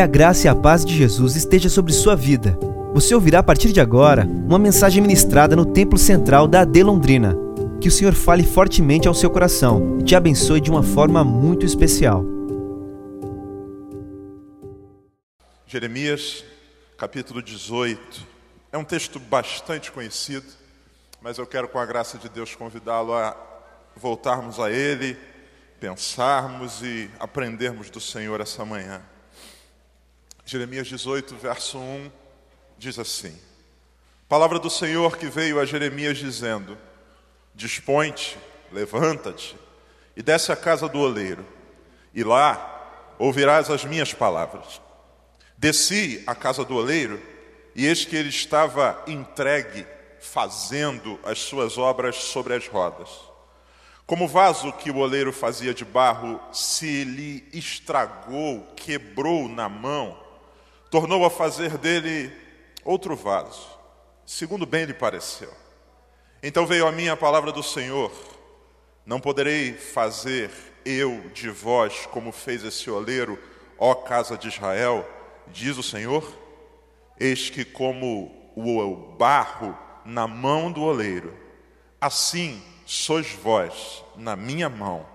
Que a graça e a paz de Jesus esteja sobre sua vida. Você ouvirá a partir de agora uma mensagem ministrada no Templo Central da AD Londrina. Que o Senhor fale fortemente ao seu coração e te abençoe de uma forma muito especial. Jeremias, capítulo 18. É um texto bastante conhecido, mas eu quero, com a graça de Deus, convidá-lo a voltarmos a ele, pensarmos e aprendermos do Senhor essa manhã. Jeremias 18, verso 1 diz assim: Palavra do Senhor que veio a Jeremias dizendo: Dispõe-te, levanta-te e desce à casa do oleiro, e lá ouvirás as minhas palavras. Desci à casa do oleiro, e eis que ele estava entregue, fazendo as suas obras sobre as rodas. Como o vaso que o oleiro fazia de barro se lhe estragou, quebrou na mão, tornou a fazer dele outro vaso, segundo bem lhe pareceu. Então veio a mim a palavra do Senhor: Não poderei fazer eu de vós como fez esse oleiro, ó casa de Israel, diz o Senhor. Eis que, como o barro na mão do oleiro, assim sois vós na minha mão,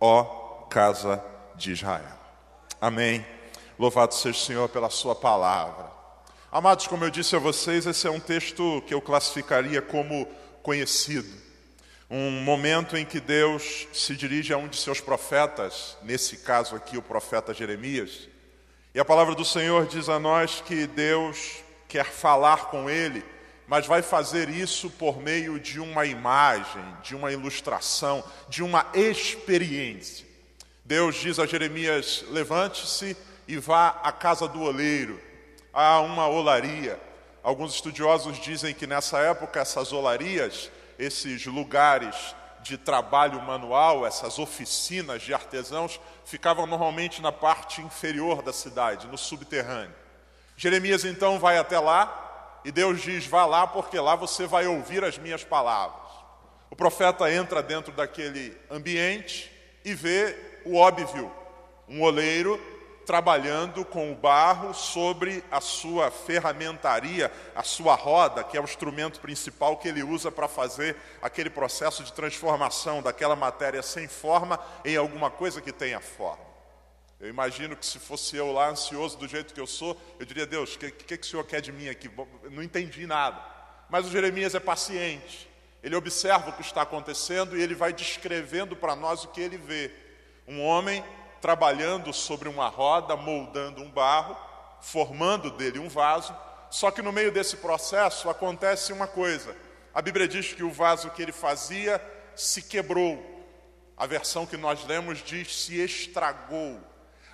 ó casa de Israel. Amém. Louvado seja o Senhor pela Sua palavra. Amados, como eu disse a vocês, esse é um texto que eu classificaria como conhecido. Um momento em que Deus se dirige a um de seus profetas, nesse caso aqui, o profeta Jeremias. E a palavra do Senhor diz a nós que Deus quer falar com ele, mas vai fazer isso por meio de uma imagem, de uma ilustração, de uma experiência. Deus diz a Jeremias: levante-se e vá à casa do oleiro, a uma olaria. Alguns estudiosos dizem que nessa época essas olarias, esses lugares de trabalho manual, essas oficinas de artesãos, ficavam normalmente na parte inferior da cidade, no subterrâneo. Jeremias então vai até lá e Deus diz: vá lá, porque lá você vai ouvir as minhas palavras. O profeta entra dentro daquele ambiente e vê o óbvio: um oleiro trabalhando com o barro sobre a sua ferramentaria, a sua roda, que é o instrumento principal que ele usa para fazer aquele processo de transformação daquela matéria sem forma em alguma coisa que tenha forma. Eu imagino que se fosse eu lá, ansioso do jeito que eu sou, eu diria, Deus, o que, que, que o Senhor quer de mim aqui? não entendi nada. Mas o Jeremias é paciente. Ele observa o que está acontecendo e ele vai descrevendo para nós o que ele vê. Um homem trabalhando sobre uma roda, moldando um barro, formando dele um vaso. Só que no meio desse processo acontece uma coisa. A Bíblia diz que o vaso que ele fazia se quebrou. A versão que nós lemos diz se estragou.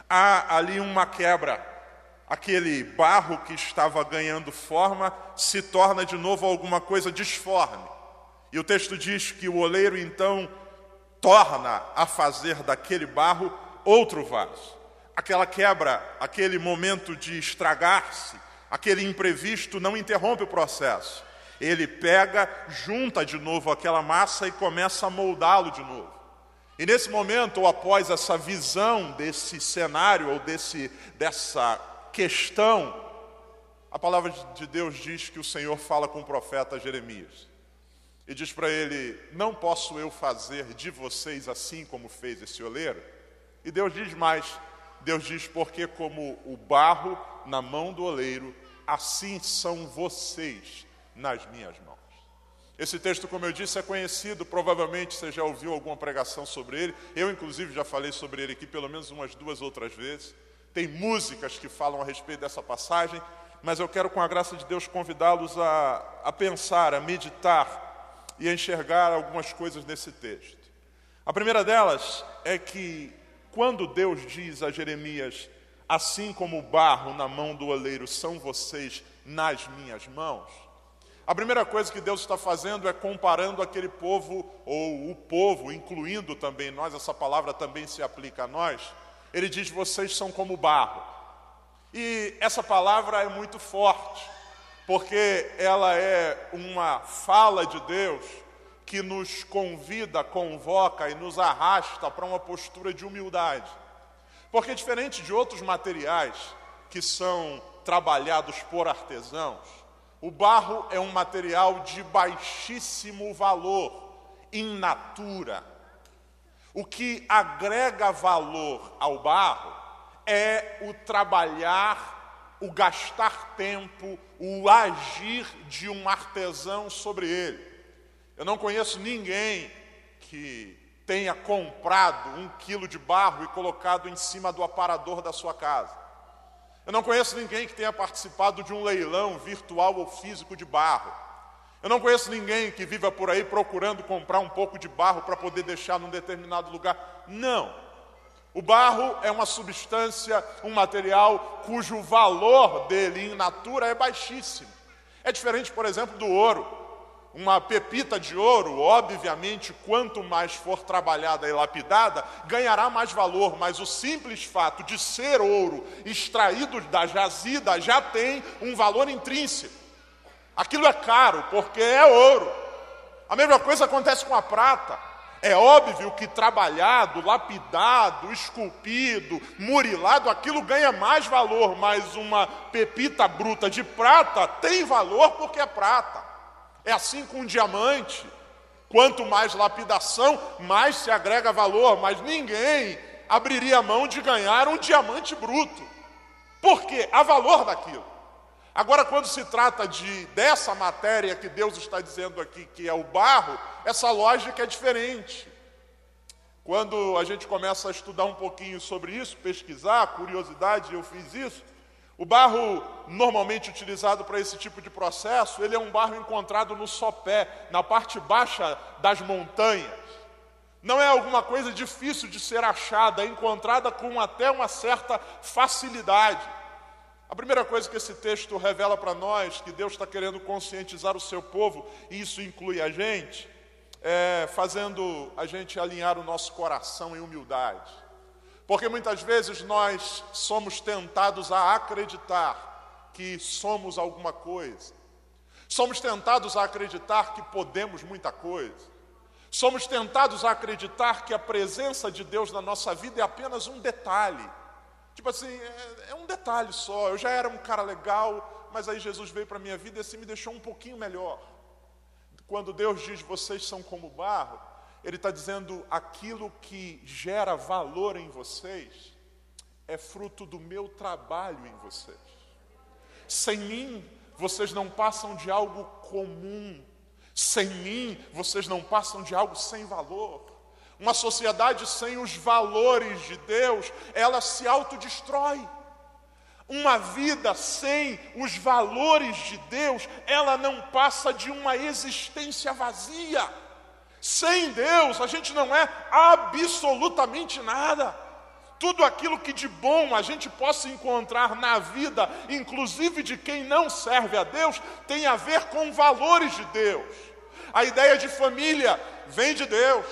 Há ali uma quebra. Aquele barro que estava ganhando forma se torna de novo alguma coisa disforme. E o texto diz que o oleiro então torna a fazer daquele barro outro vaso. Aquela quebra, aquele momento de estragar-se, aquele imprevisto não interrompe o processo. Ele pega, junta de novo aquela massa e começa a moldá-lo de novo. E nesse momento, ou após essa visão desse cenário ou desse, dessa questão, a palavra de Deus diz que o Senhor fala com o profeta Jeremias. E diz para ele: Não posso eu fazer de vocês assim como fez esse oleiro? E Deus diz mais: Deus diz, porque como o barro na mão do oleiro, assim são vocês nas minhas mãos. Esse texto, como eu disse, é conhecido, provavelmente você já ouviu alguma pregação sobre ele. Eu, inclusive, já falei sobre ele aqui pelo menos umas duas outras vezes. Tem músicas que falam a respeito dessa passagem, mas eu quero, com a graça de Deus, convidá-los a, a pensar, a meditar e a enxergar algumas coisas nesse texto. A primeira delas é que quando Deus diz a Jeremias, assim como o barro na mão do oleiro são vocês nas minhas mãos, a primeira coisa que Deus está fazendo é comparando aquele povo, ou o povo, incluindo também nós, essa palavra também se aplica a nós. Ele diz: vocês são como barro. E essa palavra é muito forte, porque ela é uma fala de Deus que nos convida, convoca e nos arrasta para uma postura de humildade. Porque, diferente de outros materiais, que são trabalhados por artesãos, o barro é um material de baixíssimo valor, in natura. O que agrega valor ao barro é o trabalhar, o gastar tempo, o agir de um artesão sobre ele. Eu não conheço ninguém que tenha comprado um quilo de barro e colocado em cima do aparador da sua casa. Eu não conheço ninguém que tenha participado de um leilão virtual ou físico de barro. Eu não conheço ninguém que viva por aí procurando comprar um pouco de barro para poder deixar num determinado lugar. Não. O barro é uma substância, um material cujo valor dele em natura é baixíssimo. É diferente, por exemplo, do ouro. Uma pepita de ouro, obviamente, quanto mais for trabalhada e lapidada, ganhará mais valor, mas o simples fato de ser ouro extraído da jazida já tem um valor intrínseco. Aquilo é caro porque é ouro. A mesma coisa acontece com a prata. É óbvio que trabalhado, lapidado, esculpido, murilado, aquilo ganha mais valor, mas uma pepita bruta de prata tem valor porque é prata. É assim com um diamante. Quanto mais lapidação, mais se agrega valor, mas ninguém abriria mão de ganhar um diamante bruto. Por quê? Há valor daquilo. Agora, quando se trata de dessa matéria que Deus está dizendo aqui, que é o barro, essa lógica é diferente. Quando a gente começa a estudar um pouquinho sobre isso, pesquisar, curiosidade, eu fiz isso. O barro normalmente utilizado para esse tipo de processo, ele é um barro encontrado no sopé, na parte baixa das montanhas. Não é alguma coisa difícil de ser achada, é encontrada com até uma certa facilidade. A primeira coisa que esse texto revela para nós, que Deus está querendo conscientizar o seu povo, e isso inclui a gente, é fazendo a gente alinhar o nosso coração em humildade. Porque muitas vezes nós somos tentados a acreditar que somos alguma coisa, somos tentados a acreditar que podemos muita coisa, somos tentados a acreditar que a presença de Deus na nossa vida é apenas um detalhe Tipo assim, é, é, um detalhe só. Eu já era um cara legal, mas aí Jesus veio para a minha vida e assim me deixou um pouquinho melhor. Quando Deus diz vocês são como barro, Ele está dizendo aquilo que gera valor em vocês é fruto do meu trabalho em vocês. Sem mim, vocês não passam de algo comum. Sem mim, vocês não passam de algo sem valor. Uma sociedade sem os valores de Deus, ela se autodestrói. Uma vida sem os valores de Deus, ela não passa de uma existência vazia. Sem Deus, a gente não é absolutamente nada. Tudo aquilo que de bom a gente possa encontrar na vida, inclusive de quem não serve a Deus, tem a ver com valores de Deus. A ideia de família vem de Deus.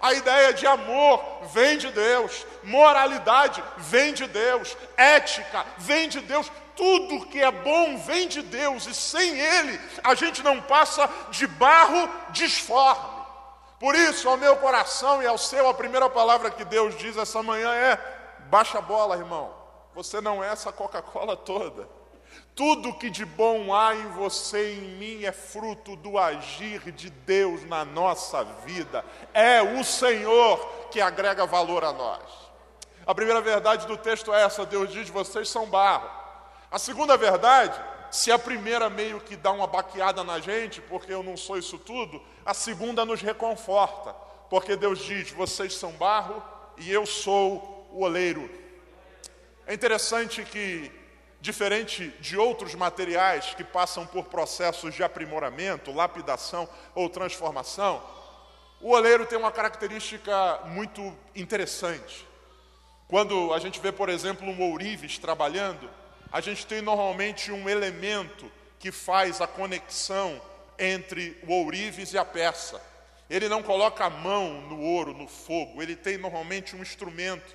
A ideia de amor vem de Deus, moralidade vem de Deus, ética vem de Deus, tudo que é bom vem de Deus e sem Ele a gente não passa de barro disforme. Por isso, ao meu coração e ao seu, a primeira palavra que Deus diz essa manhã é: baixa a bola, irmão. Você não é essa Coca-Cola toda. Tudo que de bom há em você e em mim é fruto do agir de Deus na nossa vida. É o Senhor que agrega valor a nós. A primeira verdade do texto é essa: Deus diz: vocês são barro. A segunda verdade, se a primeira meio que dá uma baqueada na gente, porque eu não sou isso tudo, a segunda nos reconforta, porque Deus diz: vocês são barro e eu sou o oleiro. É interessante que Diferente de outros materiais que passam por processos de aprimoramento, lapidação ou transformação, o oleiro tem uma característica muito interessante. Quando a gente vê, por exemplo, um ourives trabalhando, a gente tem normalmente um elemento que faz a conexão entre o ourives e a peça. Ele não coloca a mão no ouro, no fogo, ele tem normalmente um instrumento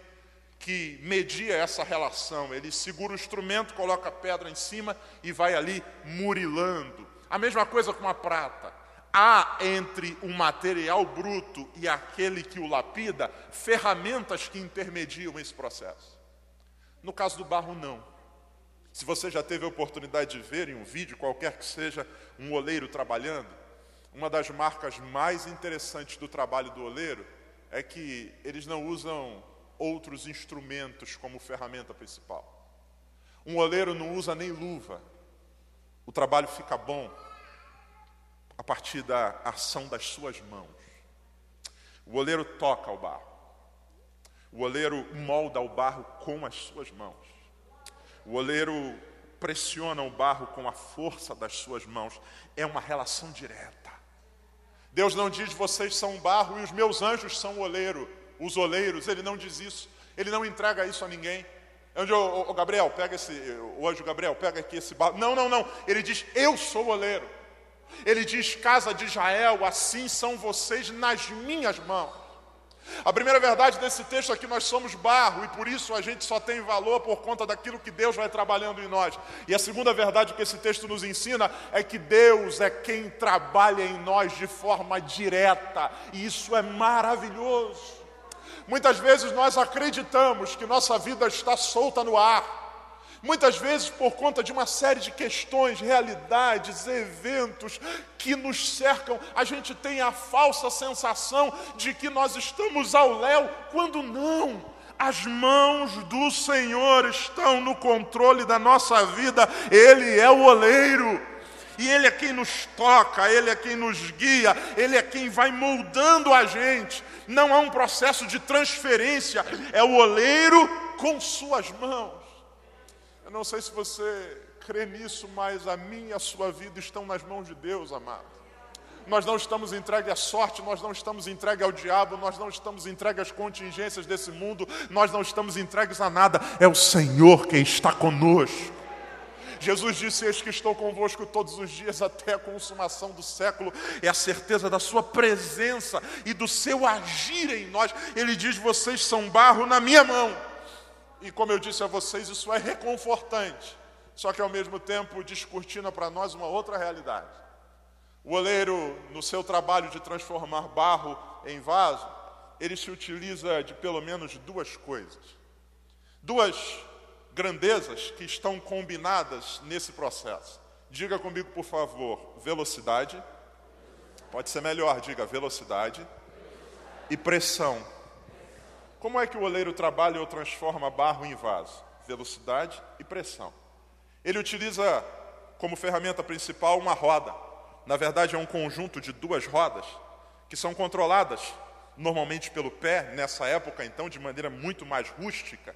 que media essa relação. Ele segura o instrumento, coloca a pedra em cima e vai ali murilando. A mesma coisa com a prata. Há entre o material bruto e aquele que o lapida ferramentas que intermediam esse processo. No caso do barro, não. Se você já teve a oportunidade de ver em um vídeo, qualquer que seja, um oleiro trabalhando, uma das marcas mais interessantes do trabalho do oleiro é que eles não usam outros instrumentos como ferramenta principal. Um oleiro não usa nem luva. O trabalho fica bom a partir da ação das suas mãos. O oleiro toca o barro. O oleiro molda o barro com as suas mãos. O oleiro pressiona o barro com a força das suas mãos. É uma relação direta. Deus não diz vocês são barro e os meus anjos são o oleiro, os oleiros. Ele não diz isso. Ele não entrega isso a ninguém. Onde o, o Gabriel, pega esse, o anjo Gabriel, pega aqui esse barro. Não, não, não. Ele diz, eu sou o oleiro. Ele diz, casa de Israel, assim são vocês nas minhas mãos. A primeira verdade desse texto é que nós somos barro e por isso a gente só tem valor por conta daquilo que Deus vai trabalhando em nós. E a segunda verdade que esse texto nos ensina é que Deus é quem trabalha em nós de forma direta, e isso é maravilhoso. Muitas vezes nós acreditamos que nossa vida está solta no ar. Muitas vezes, por conta de uma série de questões, realidades, eventos que nos cercam, a gente tem a falsa sensação de que nós estamos ao léu, quando não. As mãos do Senhor estão no controle da nossa vida, Ele é o oleiro e Ele é quem nos toca, Ele é quem nos guia, Ele é quem vai moldando a gente. Não há um processo de transferência, é o oleiro com suas mãos. Eu não sei se você crê nisso, mas a minha e a sua vida estão nas mãos de Deus, amado. Nós não estamos entregues à sorte, nós não estamos entregues ao diabo, nós não estamos entregues às contingências desse mundo, nós não estamos entregues a nada, é o Senhor quem está conosco. Jesus disse: Eis que estou convosco todos os dias até a consumação do século. É a certeza da Sua presença e do seu agir em nós. Ele diz: Vocês são barro na minha mão. E como eu disse a vocês, isso é reconfortante. Só que ao mesmo tempo descortina para nós uma outra realidade. O oleiro, no seu trabalho de transformar barro em vaso, ele se utiliza de pelo menos duas coisas. Duas grandezas que estão combinadas nesse processo. Diga comigo, por favor, velocidade. Pode ser melhor, diga velocidade e pressão. Como é que o oleiro trabalha ou transforma barro em vaso? Velocidade e pressão. Ele utiliza como ferramenta principal uma roda. Na verdade, é um conjunto de duas rodas que são controladas normalmente pelo pé, nessa época então de maneira muito mais rústica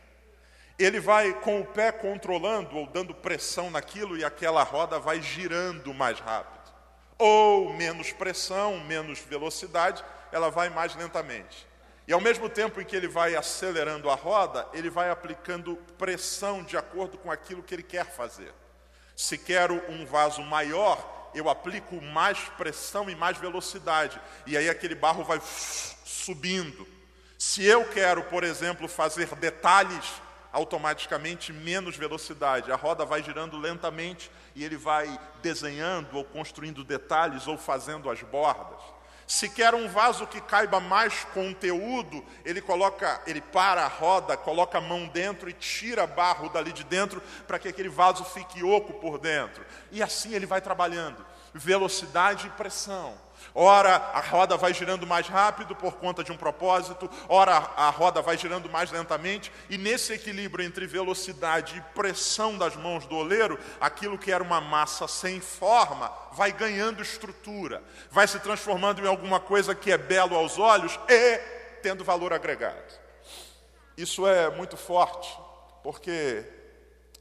ele vai com o pé controlando ou dando pressão naquilo e aquela roda vai girando mais rápido. Ou menos pressão, menos velocidade, ela vai mais lentamente. E ao mesmo tempo em que ele vai acelerando a roda, ele vai aplicando pressão de acordo com aquilo que ele quer fazer. Se quero um vaso maior, eu aplico mais pressão e mais velocidade. E aí aquele barro vai subindo. Se eu quero, por exemplo, fazer detalhes, automaticamente menos velocidade. A roda vai girando lentamente e ele vai desenhando ou construindo detalhes ou fazendo as bordas. Se quer um vaso que caiba mais conteúdo, ele coloca, ele para a roda, coloca a mão dentro e tira barro dali de dentro para que aquele vaso fique oco por dentro. E assim ele vai trabalhando, velocidade e pressão. Ora, a roda vai girando mais rápido por conta de um propósito, ora, a roda vai girando mais lentamente, e nesse equilíbrio entre velocidade e pressão das mãos do oleiro, aquilo que era uma massa sem forma vai ganhando estrutura, vai se transformando em alguma coisa que é belo aos olhos e tendo valor agregado. Isso é muito forte, porque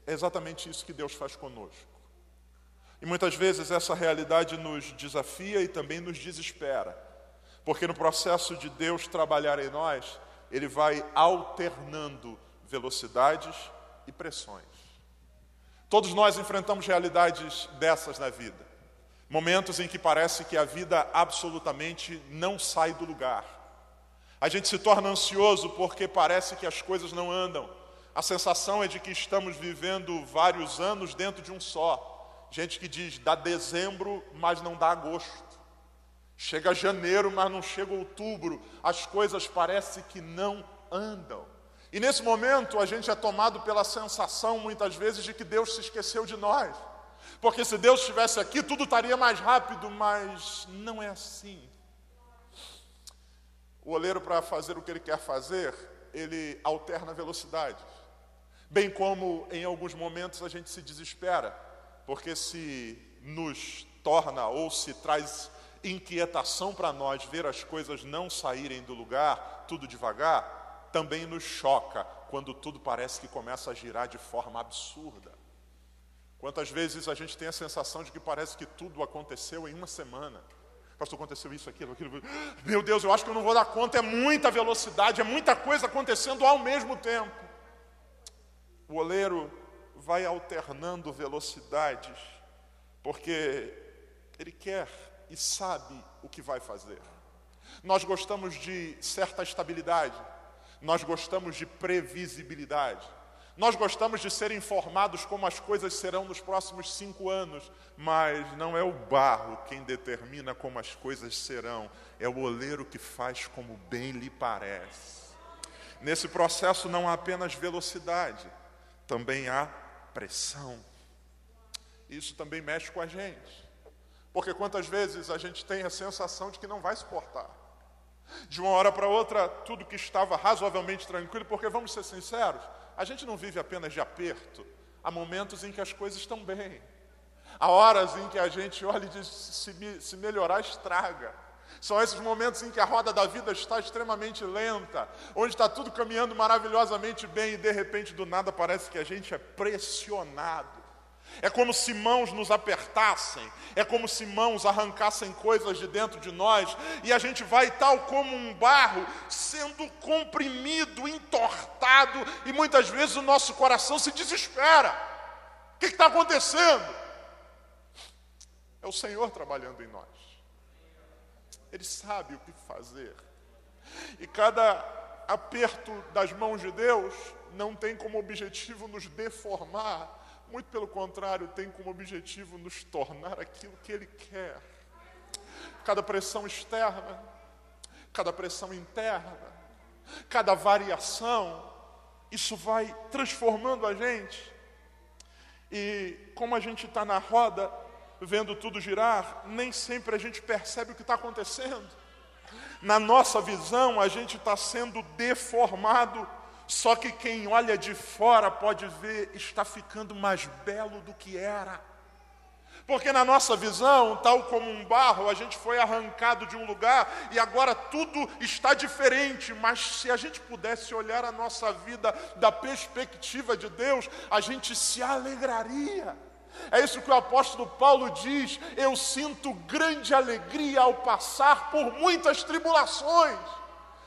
é exatamente isso que Deus faz conosco. E muitas vezes essa realidade nos desafia e também nos desespera, porque no processo de Deus trabalhar em nós, Ele vai alternando velocidades e pressões. Todos nós enfrentamos realidades dessas na vida, momentos em que parece que a vida absolutamente não sai do lugar. A gente se torna ansioso porque parece que as coisas não andam. A sensação é de que estamos vivendo vários anos dentro de um só. Gente que diz, dá dezembro, mas não dá agosto. Chega janeiro, mas não chega outubro. As coisas parecem que não andam. E nesse momento a gente é tomado pela sensação, muitas vezes, de que Deus se esqueceu de nós. Porque se Deus estivesse aqui, tudo estaria mais rápido, mas não é assim. O oleiro, para fazer o que ele quer fazer, ele alterna a velocidade. Bem como em alguns momentos a gente se desespera, porque se nos torna ou se traz inquietação para nós ver as coisas não saírem do lugar, tudo devagar, também nos choca quando tudo parece que começa a girar de forma absurda. Quantas vezes a gente tem a sensação de que parece que tudo aconteceu em uma semana. Pastor, aconteceu isso, aquilo, aquilo. Meu Deus, eu acho que eu não vou dar conta. É muita velocidade, é muita coisa acontecendo ao mesmo tempo. O oleiro vai alternando velocidades, porque ele quer e sabe o que vai fazer. Nós gostamos de certa estabilidade, nós gostamos de previsibilidade, nós gostamos de ser informados como as coisas serão nos próximos cinco anos, mas não é o barro quem determina como as coisas serão, é o oleiro que faz como bem lhe parece. Nesse processo não há apenas velocidade, também há pressão. Isso também mexe com a gente. Porque quantas vezes a gente tem a sensação de que não vai suportar. De uma hora para outra, tudo que estava razoavelmente tranquilo, porque vamos ser sinceros, a gente não vive apenas de aperto. Há momentos em que as coisas estão bem. Há horas em que a gente olha e diz: se, se melhorar, estraga. São esses momentos em que a roda da vida está extremamente lenta, onde está tudo caminhando maravilhosamente bem e de repente do nada parece que a gente é pressionado. É como se mãos nos apertassem, é como se mãos arrancassem coisas de dentro de nós, e a gente vai, tal como um barro, sendo comprimido, entortado, e muitas vezes o nosso coração se desespera. O que está acontecendo? É o Senhor trabalhando em nós. Ele sabe o que fazer. E cada aperto das mãos de Deus não tem como objetivo nos deformar, muito pelo contrário, tem como objetivo nos tornar aquilo que Ele quer. Cada pressão externa, cada pressão interna, cada variação, isso vai transformando a gente. E como a gente está na roda, vendo tudo girar, nem sempre a gente percebe o que está acontecendo. Na nossa visão, a gente está sendo deformado só que quem olha de fora pode ver, está ficando mais belo do que era. Porque na nossa visão, tal como um barro, a gente foi arrancado de um lugar e agora tudo está diferente. Mas se a gente pudesse olhar a nossa vida da perspectiva de Deus, a gente se alegraria. É isso que o apóstolo Paulo diz: eu sinto grande alegria ao passar por muitas tribulações.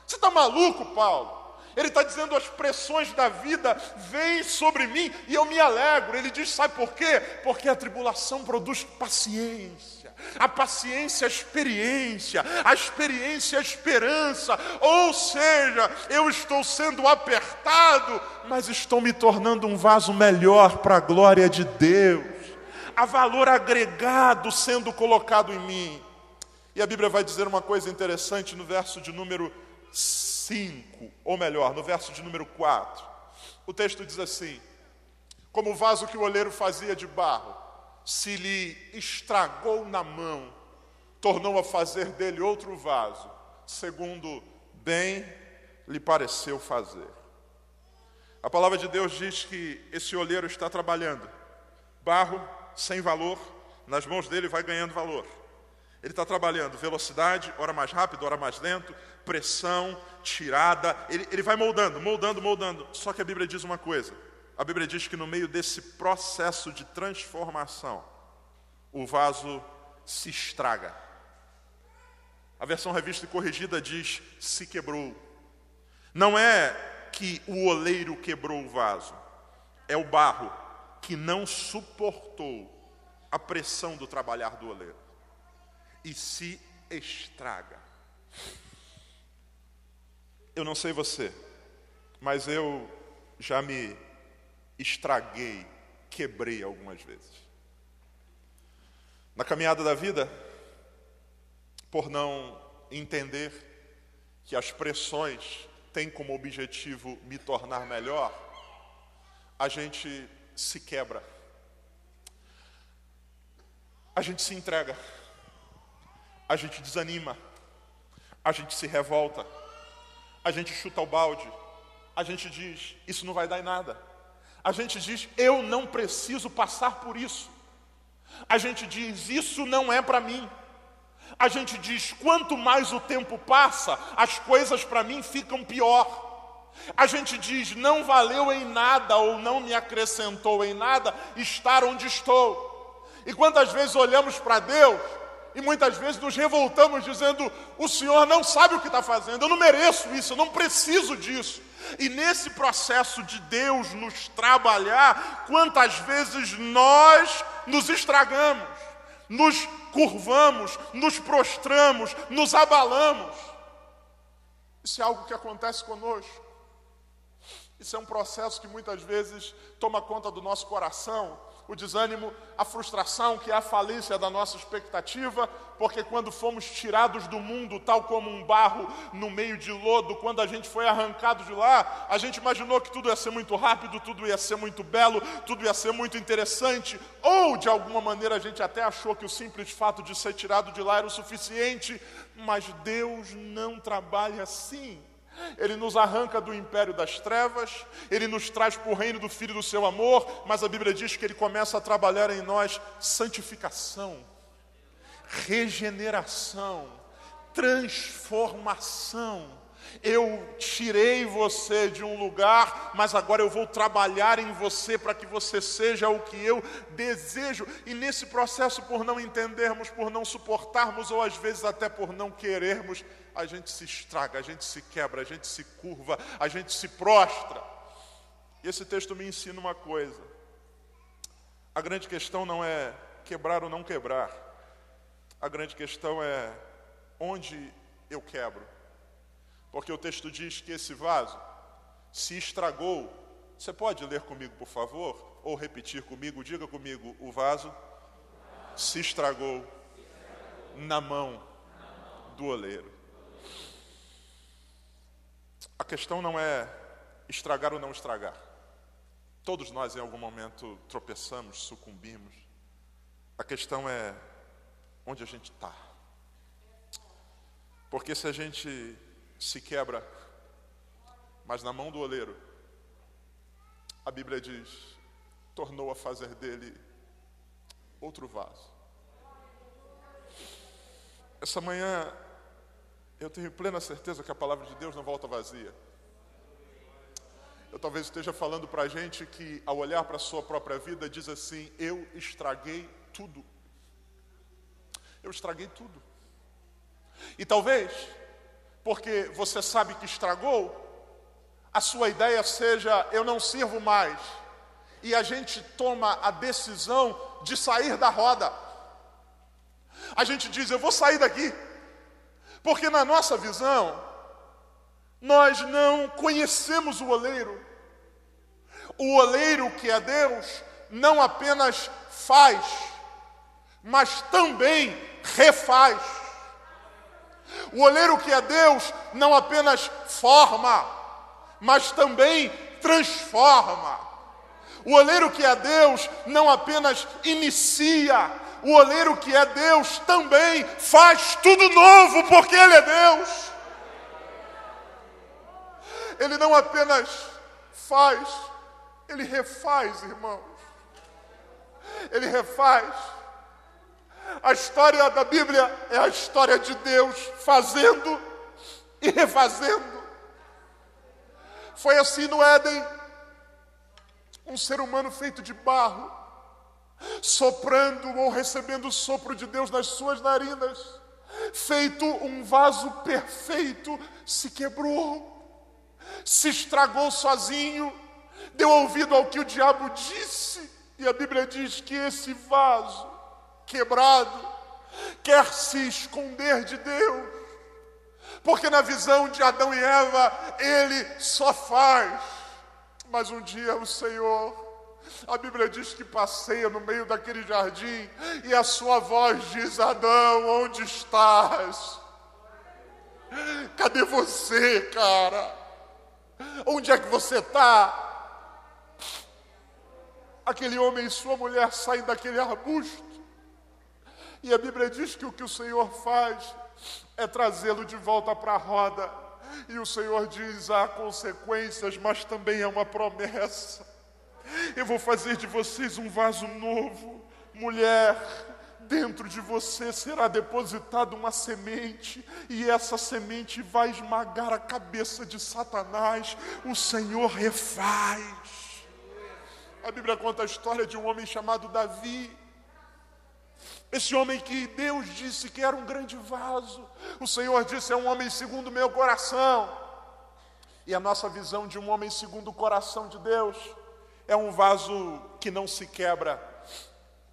Você está maluco, Paulo? Ele está dizendo: as pressões da vida vêm sobre mim e eu me alegro. Ele diz: sabe por quê? Porque a tribulação produz paciência, a paciência, a experiência, a experiência, a esperança. Ou seja, eu estou sendo apertado, mas estou me tornando um vaso melhor para a glória de Deus. Há valor agregado sendo colocado em mim. E a Bíblia vai dizer uma coisa interessante no verso de número 5, ou melhor, no verso de número 4, o texto diz assim: Como o vaso que o oleiro fazia de barro, se lhe estragou na mão, tornou a fazer dele outro vaso, segundo bem lhe pareceu fazer. A palavra de Deus diz que esse oleiro está trabalhando, barro sem valor, nas mãos dele vai ganhando valor. Ele está trabalhando velocidade, hora mais rápido, hora mais lento, pressão, tirada. Ele, ele vai moldando, moldando, moldando. Só que a Bíblia diz uma coisa: a Bíblia diz que no meio desse processo de transformação, o vaso se estraga. A versão revista e corrigida diz: se quebrou. Não é que o oleiro quebrou o vaso, é o barro que não suportou a pressão do trabalhar do oleiro e se estraga. Eu não sei você, mas eu já me estraguei, quebrei algumas vezes. Na caminhada da vida, por não entender que as pressões tem como objetivo me tornar melhor, a gente se quebra. A gente se entrega. A gente desanima. A gente se revolta. A gente chuta o balde. A gente diz: Isso não vai dar em nada. A gente diz: Eu não preciso passar por isso. A gente diz: Isso não é para mim. A gente diz: quanto mais o tempo passa, as coisas para mim ficam pior. A gente diz: não valeu em nada ou não me acrescentou em nada estar onde estou. E quantas vezes olhamos para Deus e muitas vezes nos revoltamos dizendo: o Senhor não sabe o que está fazendo, eu não mereço isso, eu não preciso disso. E nesse processo de Deus nos trabalhar, quantas vezes nós nos estragamos, nos curvamos, nos prostramos, nos abalamos. Isso é algo que acontece conosco. Isso é um processo que muitas vezes toma conta do nosso coração o desânimo, a frustração, que é a falência da nossa expectativa, porque quando fomos tirados do mundo, tal como um barro no meio de lodo, quando a gente foi arrancado de lá, a gente imaginou que tudo ia ser muito rápido, tudo ia ser muito belo, tudo ia ser muito interessante, ou de alguma maneira a gente até achou que o simples fato de ser tirado de lá era o suficiente, mas Deus não trabalha assim. Ele nos arranca do império das trevas, ele nos traz para o reino do Filho do seu amor, mas a Bíblia diz que ele começa a trabalhar em nós santificação, regeneração, transformação. Eu tirei você de um lugar, mas agora eu vou trabalhar em você para que você seja o que eu desejo. E nesse processo, por não entendermos, por não suportarmos, ou às vezes até por não querermos, a gente se estraga, a gente se quebra, a gente se curva, a gente se prostra. E esse texto me ensina uma coisa: a grande questão não é quebrar ou não quebrar, a grande questão é onde eu quebro. Porque o texto diz que esse vaso se estragou. Você pode ler comigo, por favor? Ou repetir comigo? Diga comigo: o vaso se estragou na mão do oleiro. A questão não é estragar ou não estragar. Todos nós, em algum momento, tropeçamos, sucumbimos. A questão é onde a gente está. Porque se a gente se quebra, mas na mão do oleiro, a Bíblia diz, tornou a fazer dele outro vaso. Essa manhã eu tenho plena certeza que a palavra de Deus não volta vazia. Eu talvez esteja falando para a gente que, ao olhar para a sua própria vida, diz assim: Eu estraguei tudo. Eu estraguei tudo. E talvez porque você sabe que estragou, a sua ideia seja: eu não sirvo mais. E a gente toma a decisão de sair da roda. A gente diz: eu vou sair daqui. Porque na nossa visão, nós não conhecemos o oleiro. O oleiro que é Deus não apenas faz, mas também refaz. O oleiro que é Deus não apenas forma, mas também transforma. O oleiro que é Deus não apenas inicia, o oleiro que é Deus também faz tudo novo, porque Ele é Deus. Ele não apenas faz, Ele refaz, irmãos. Ele refaz. A história da Bíblia é a história de Deus fazendo e refazendo. Foi assim no Éden. Um ser humano feito de barro, soprando ou recebendo o sopro de Deus nas suas narinas, feito um vaso perfeito, se quebrou, se estragou sozinho, deu ouvido ao que o diabo disse, e a Bíblia diz que esse vaso quebrado, quer se esconder de Deus, porque na visão de Adão e Eva ele só faz, mas um dia o Senhor, a Bíblia diz que passeia no meio daquele jardim e a sua voz diz: Adão, onde estás? Cadê você, cara? Onde é que você está? Aquele homem e sua mulher saem daquele arbusto. E a Bíblia diz que o que o Senhor faz é trazê-lo de volta para a roda. E o Senhor diz: há consequências, mas também é uma promessa. Eu vou fazer de vocês um vaso novo, mulher. Dentro de você será depositada uma semente, e essa semente vai esmagar a cabeça de Satanás. O Senhor refaz. A Bíblia conta a história de um homem chamado Davi. Esse homem que Deus disse que era um grande vaso, o Senhor disse: é um homem segundo o meu coração. E a nossa visão de um homem segundo o coração de Deus é um vaso que não se quebra,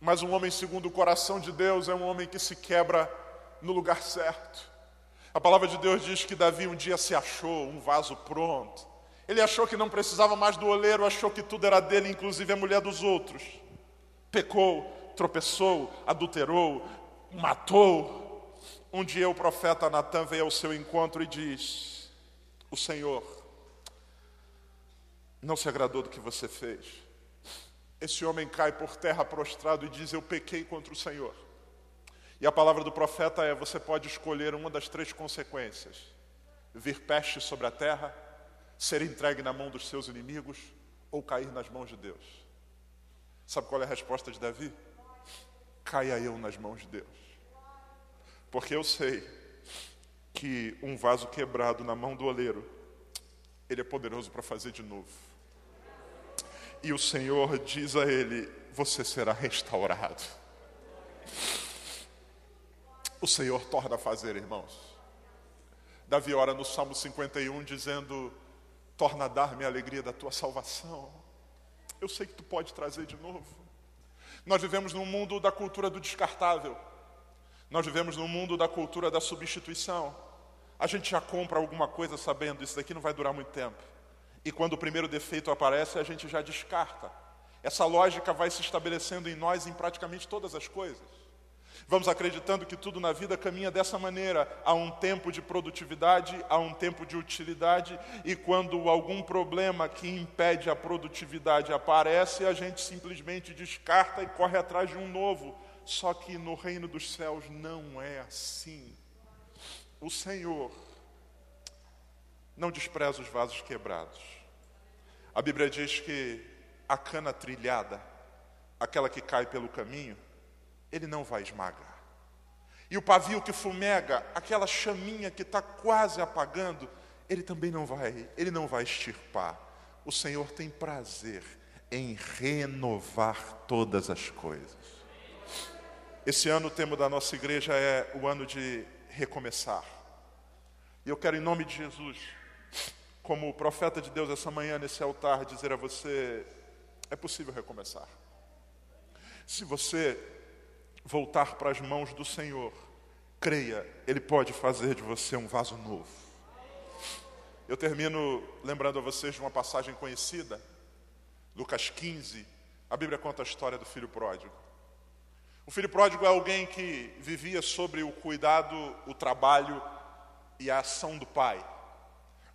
mas um homem segundo o coração de Deus é um homem que se quebra no lugar certo. A palavra de Deus diz que Davi um dia se achou um vaso pronto. Ele achou que não precisava mais do oleiro, achou que tudo era dele, inclusive a mulher dos outros. Pecou, tropeçou, adulterou, matou. Um dia o profeta Natan veio ao seu encontro e diz: O Senhor não se agradou do que você fez. Esse homem cai por terra prostrado e diz: Eu pequei contra o Senhor. E a palavra do profeta é: Você pode escolher uma das três consequências: vir peste sobre a terra, ser entregue na mão dos seus inimigos ou cair nas mãos de Deus. Sabe qual é a resposta de Davi? Caia eu nas mãos de Deus. Porque eu sei que um vaso quebrado na mão do oleiro, ele é poderoso para fazer de novo. E o Senhor diz a ele: Você será restaurado. O Senhor torna a fazer, irmãos. Davi ora no Salmo 51 dizendo: Torna a dar-me a alegria da tua salvação. Eu sei que tu pode trazer de novo. Nós vivemos num mundo da cultura do descartável. Nós vivemos num mundo da cultura da substituição. A gente já compra alguma coisa sabendo isso daqui não vai durar muito tempo. E quando o primeiro defeito aparece, a gente já descarta. Essa lógica vai se estabelecendo em nós em praticamente todas as coisas. Vamos acreditando que tudo na vida caminha dessa maneira. Há um tempo de produtividade, há um tempo de utilidade, e quando algum problema que impede a produtividade aparece, a gente simplesmente descarta e corre atrás de um novo. Só que no reino dos céus não é assim. O Senhor não despreza os vasos quebrados. A Bíblia diz que a cana trilhada, aquela que cai pelo caminho, ele não vai esmagar. E o pavio que fumega, aquela chaminha que está quase apagando, ele também não vai, ele não vai extirpar. O Senhor tem prazer em renovar todas as coisas. Esse ano o tema da nossa igreja é o ano de recomeçar. E eu quero, em nome de Jesus, como profeta de Deus essa manhã nesse altar, dizer a você: é possível recomeçar. Se você voltar para as mãos do Senhor, creia, Ele pode fazer de você um vaso novo. Eu termino lembrando a vocês de uma passagem conhecida, Lucas 15, a Bíblia conta a história do filho pródigo. O filho pródigo é alguém que vivia sobre o cuidado, o trabalho e a ação do pai.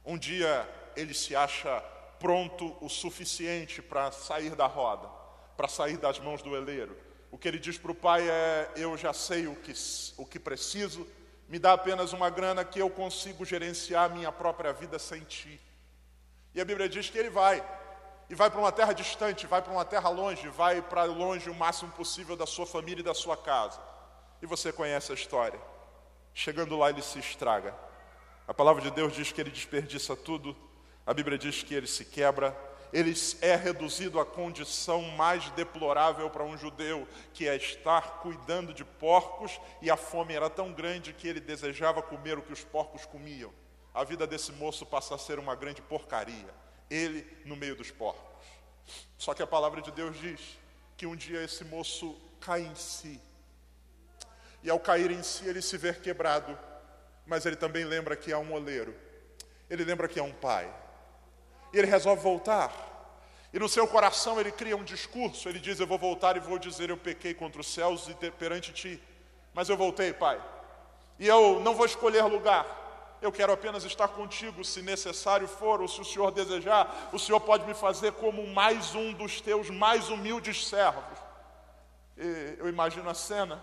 Um dia ele se acha pronto o suficiente para sair da roda, para sair das mãos do eleiro. O que ele diz para o pai é: Eu já sei o que, o que preciso, me dá apenas uma grana que eu consigo gerenciar a minha própria vida sem ti. E a Bíblia diz que ele vai, e vai para uma terra distante, vai para uma terra longe, vai para longe o máximo possível da sua família e da sua casa. E você conhece a história. Chegando lá, ele se estraga. A palavra de Deus diz que ele desperdiça tudo, a Bíblia diz que ele se quebra, ele é reduzido à condição mais deplorável para um judeu, que é estar cuidando de porcos, e a fome era tão grande que ele desejava comer o que os porcos comiam. A vida desse moço passa a ser uma grande porcaria, ele no meio dos porcos. Só que a palavra de Deus diz que um dia esse moço cai em si, e ao cair em si ele se vê quebrado, mas ele também lembra que há um oleiro, ele lembra que há um pai, e ele resolve voltar. E no seu coração ele cria um discurso, ele diz: Eu vou voltar e vou dizer, eu pequei contra os céus e perante ti, mas eu voltei, pai, e eu não vou escolher lugar, Eu quero apenas estar contigo, se necessário for, ou se o Senhor desejar, o Senhor pode me fazer como mais um dos teus mais humildes servos. E eu imagino a cena,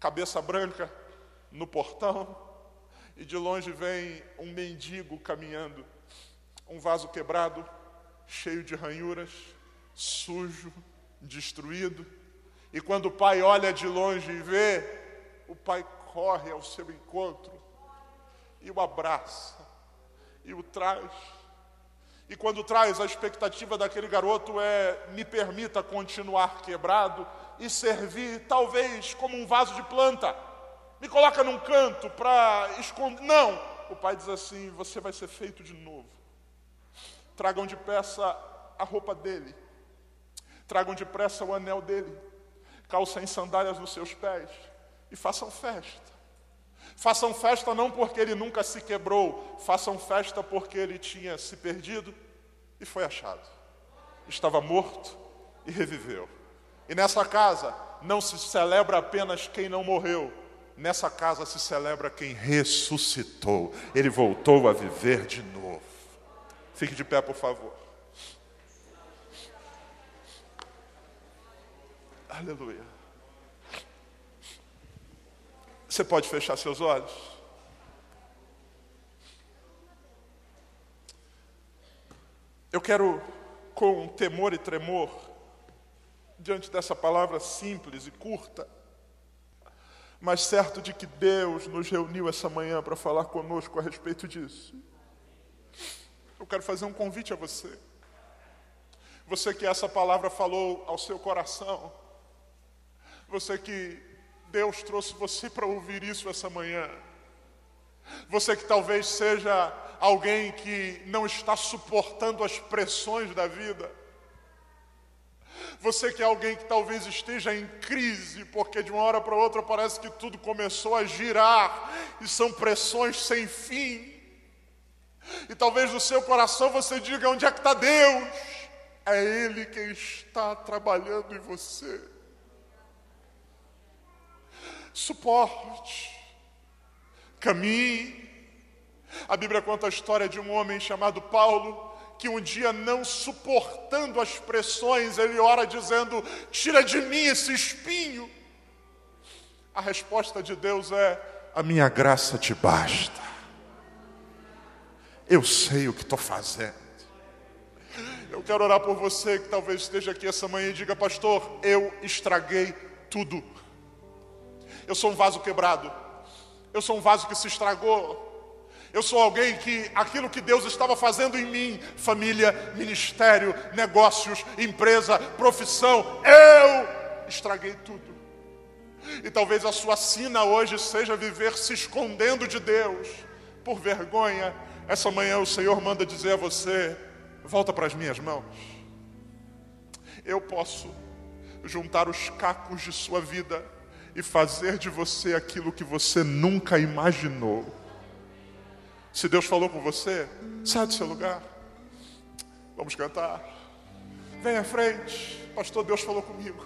cabeça branca no portão, e de longe vem um mendigo caminhando, um vaso quebrado, cheio de ranhuras, sujo, destruído. E quando o pai olha de longe e vê, o pai corre ao seu encontro e o abraça e o traz. E quando traz, a expectativa daquele garoto é: me permita continuar quebrado e servir, talvez como um vaso de planta. Me coloca num canto para esconder. Não! O pai diz assim: você vai ser feito de novo. Tragam de peça a roupa dele, tragam depressa o anel dele, calcem sandálias nos seus pés e façam festa. Façam festa não porque ele nunca se quebrou, façam festa porque ele tinha se perdido e foi achado. Estava morto e reviveu. E nessa casa não se celebra apenas quem não morreu, nessa casa se celebra quem ressuscitou. Ele voltou a viver de novo. Fique de pé, por favor. Aleluia. Você pode fechar seus olhos? Eu quero, com temor e tremor, diante dessa palavra simples e curta, mas certo de que Deus nos reuniu essa manhã para falar conosco a respeito disso. Eu quero fazer um convite a você. Você que essa palavra falou ao seu coração, você que Deus trouxe você para ouvir isso essa manhã. Você que talvez seja alguém que não está suportando as pressões da vida. Você que é alguém que talvez esteja em crise, porque de uma hora para outra parece que tudo começou a girar e são pressões sem fim. E talvez no seu coração você diga: onde é que está Deus? É Ele quem está trabalhando em você suporte, caminhe. A Bíblia conta a história de um homem chamado Paulo, que um dia, não suportando as pressões, ele ora dizendo: Tira de mim esse espinho. A resposta de Deus é: A minha graça te basta. Eu sei o que estou fazendo. Eu quero orar por você que talvez esteja aqui essa manhã e diga, pastor, eu estraguei tudo. Eu sou um vaso quebrado. Eu sou um vaso que se estragou. Eu sou alguém que aquilo que Deus estava fazendo em mim, família, ministério, negócios, empresa, profissão, eu estraguei tudo. E talvez a sua sina hoje seja viver se escondendo de Deus por vergonha. Essa manhã o Senhor manda dizer a você: volta para as minhas mãos. Eu posso juntar os cacos de sua vida e fazer de você aquilo que você nunca imaginou. Se Deus falou com você, sai do seu lugar. Vamos cantar. Vem à frente. Pastor, Deus falou comigo.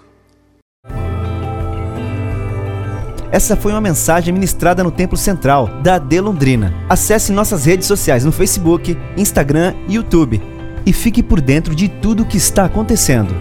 Essa foi uma mensagem ministrada no Templo Central da AD Londrina. Acesse nossas redes sociais no Facebook, Instagram e YouTube e fique por dentro de tudo o que está acontecendo.